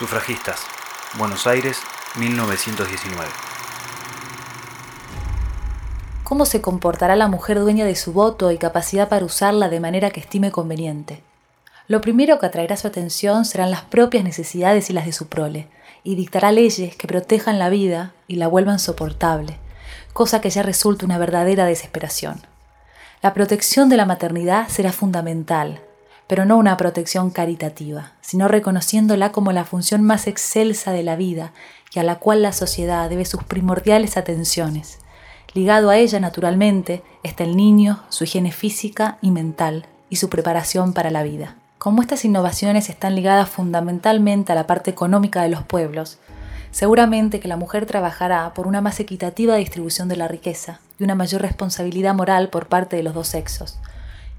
Sufragistas, Buenos Aires, 1919. ¿Cómo se comportará la mujer dueña de su voto y capacidad para usarla de manera que estime conveniente? Lo primero que atraerá su atención serán las propias necesidades y las de su prole, y dictará leyes que protejan la vida y la vuelvan soportable, cosa que ya resulta una verdadera desesperación. La protección de la maternidad será fundamental, pero no una protección caritativa, sino reconociéndola como la función más excelsa de la vida y a la cual la sociedad debe sus primordiales atenciones. Ligado a ella, naturalmente, está el niño, su higiene física y mental y su preparación para la vida. Como estas innovaciones están ligadas fundamentalmente a la parte económica de los pueblos, seguramente que la mujer trabajará por una más equitativa distribución de la riqueza y una mayor responsabilidad moral por parte de los dos sexos,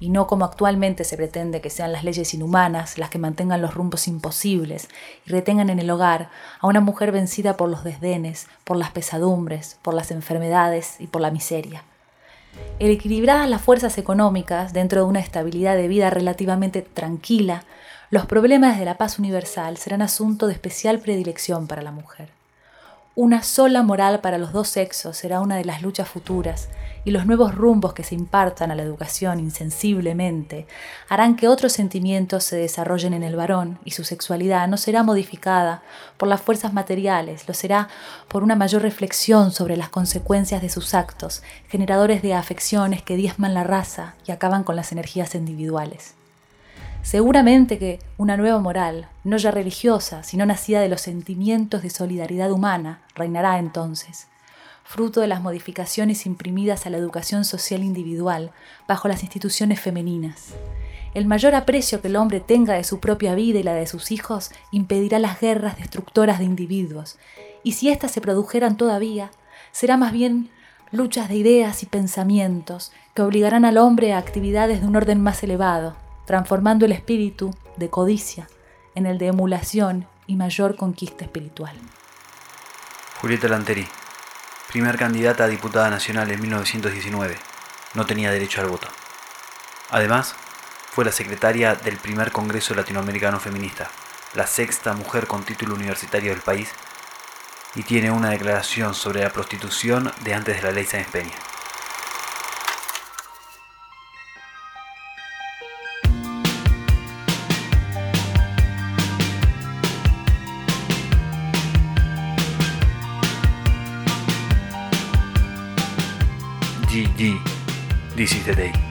y no como actualmente se pretende que sean las leyes inhumanas las que mantengan los rumbos imposibles y retengan en el hogar a una mujer vencida por los desdenes, por las pesadumbres, por las enfermedades y por la miseria. El equilibrar las fuerzas económicas dentro de una estabilidad de vida relativamente tranquila, los problemas de la paz universal serán asunto de especial predilección para la mujer. Una sola moral para los dos sexos será una de las luchas futuras y los nuevos rumbos que se impartan a la educación insensiblemente harán que otros sentimientos se desarrollen en el varón y su sexualidad no será modificada por las fuerzas materiales, lo será por una mayor reflexión sobre las consecuencias de sus actos, generadores de afecciones que diezman la raza y acaban con las energías individuales. Seguramente que una nueva moral, no ya religiosa, sino nacida de los sentimientos de solidaridad humana, reinará entonces, fruto de las modificaciones imprimidas a la educación social individual bajo las instituciones femeninas. El mayor aprecio que el hombre tenga de su propia vida y la de sus hijos impedirá las guerras destructoras de individuos, y si éstas se produjeran todavía, será más bien luchas de ideas y pensamientos que obligarán al hombre a actividades de un orden más elevado, transformando el espíritu de codicia en el de emulación y mayor conquista espiritual. Julieta Lanteri, primer candidata a diputada nacional en 1919, no tenía derecho al voto. Además, fue la secretaria del primer Congreso Latinoamericano Feminista, la sexta mujer con título universitario del país, y tiene una declaración sobre la prostitución de antes de la ley Sáenz Peña. GG. This is the day.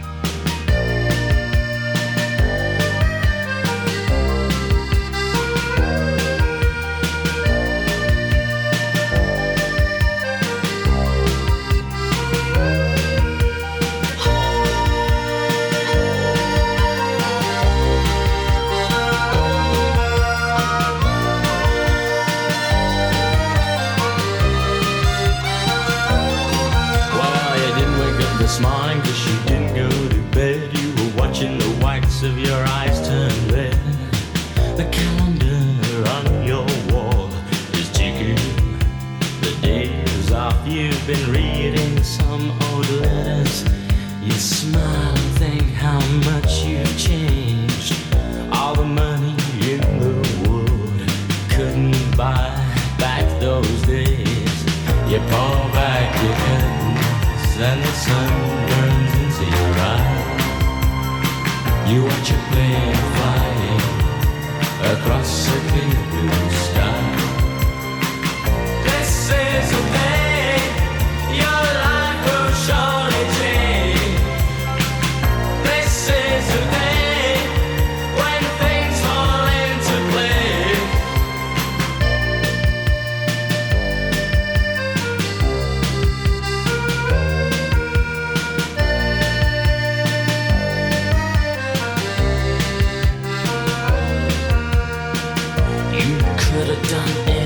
done.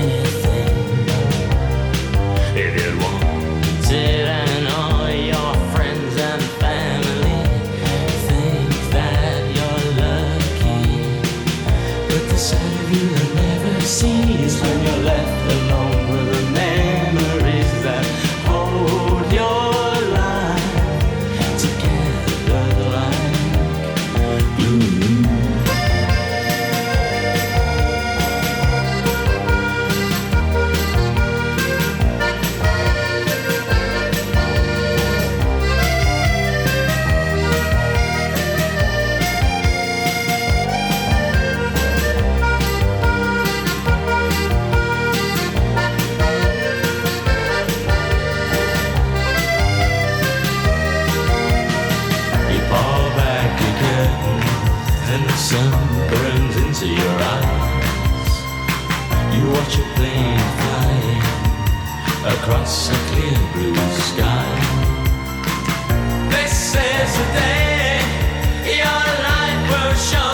You watch a plane flying across a clear blue sky. This is the day your life will surely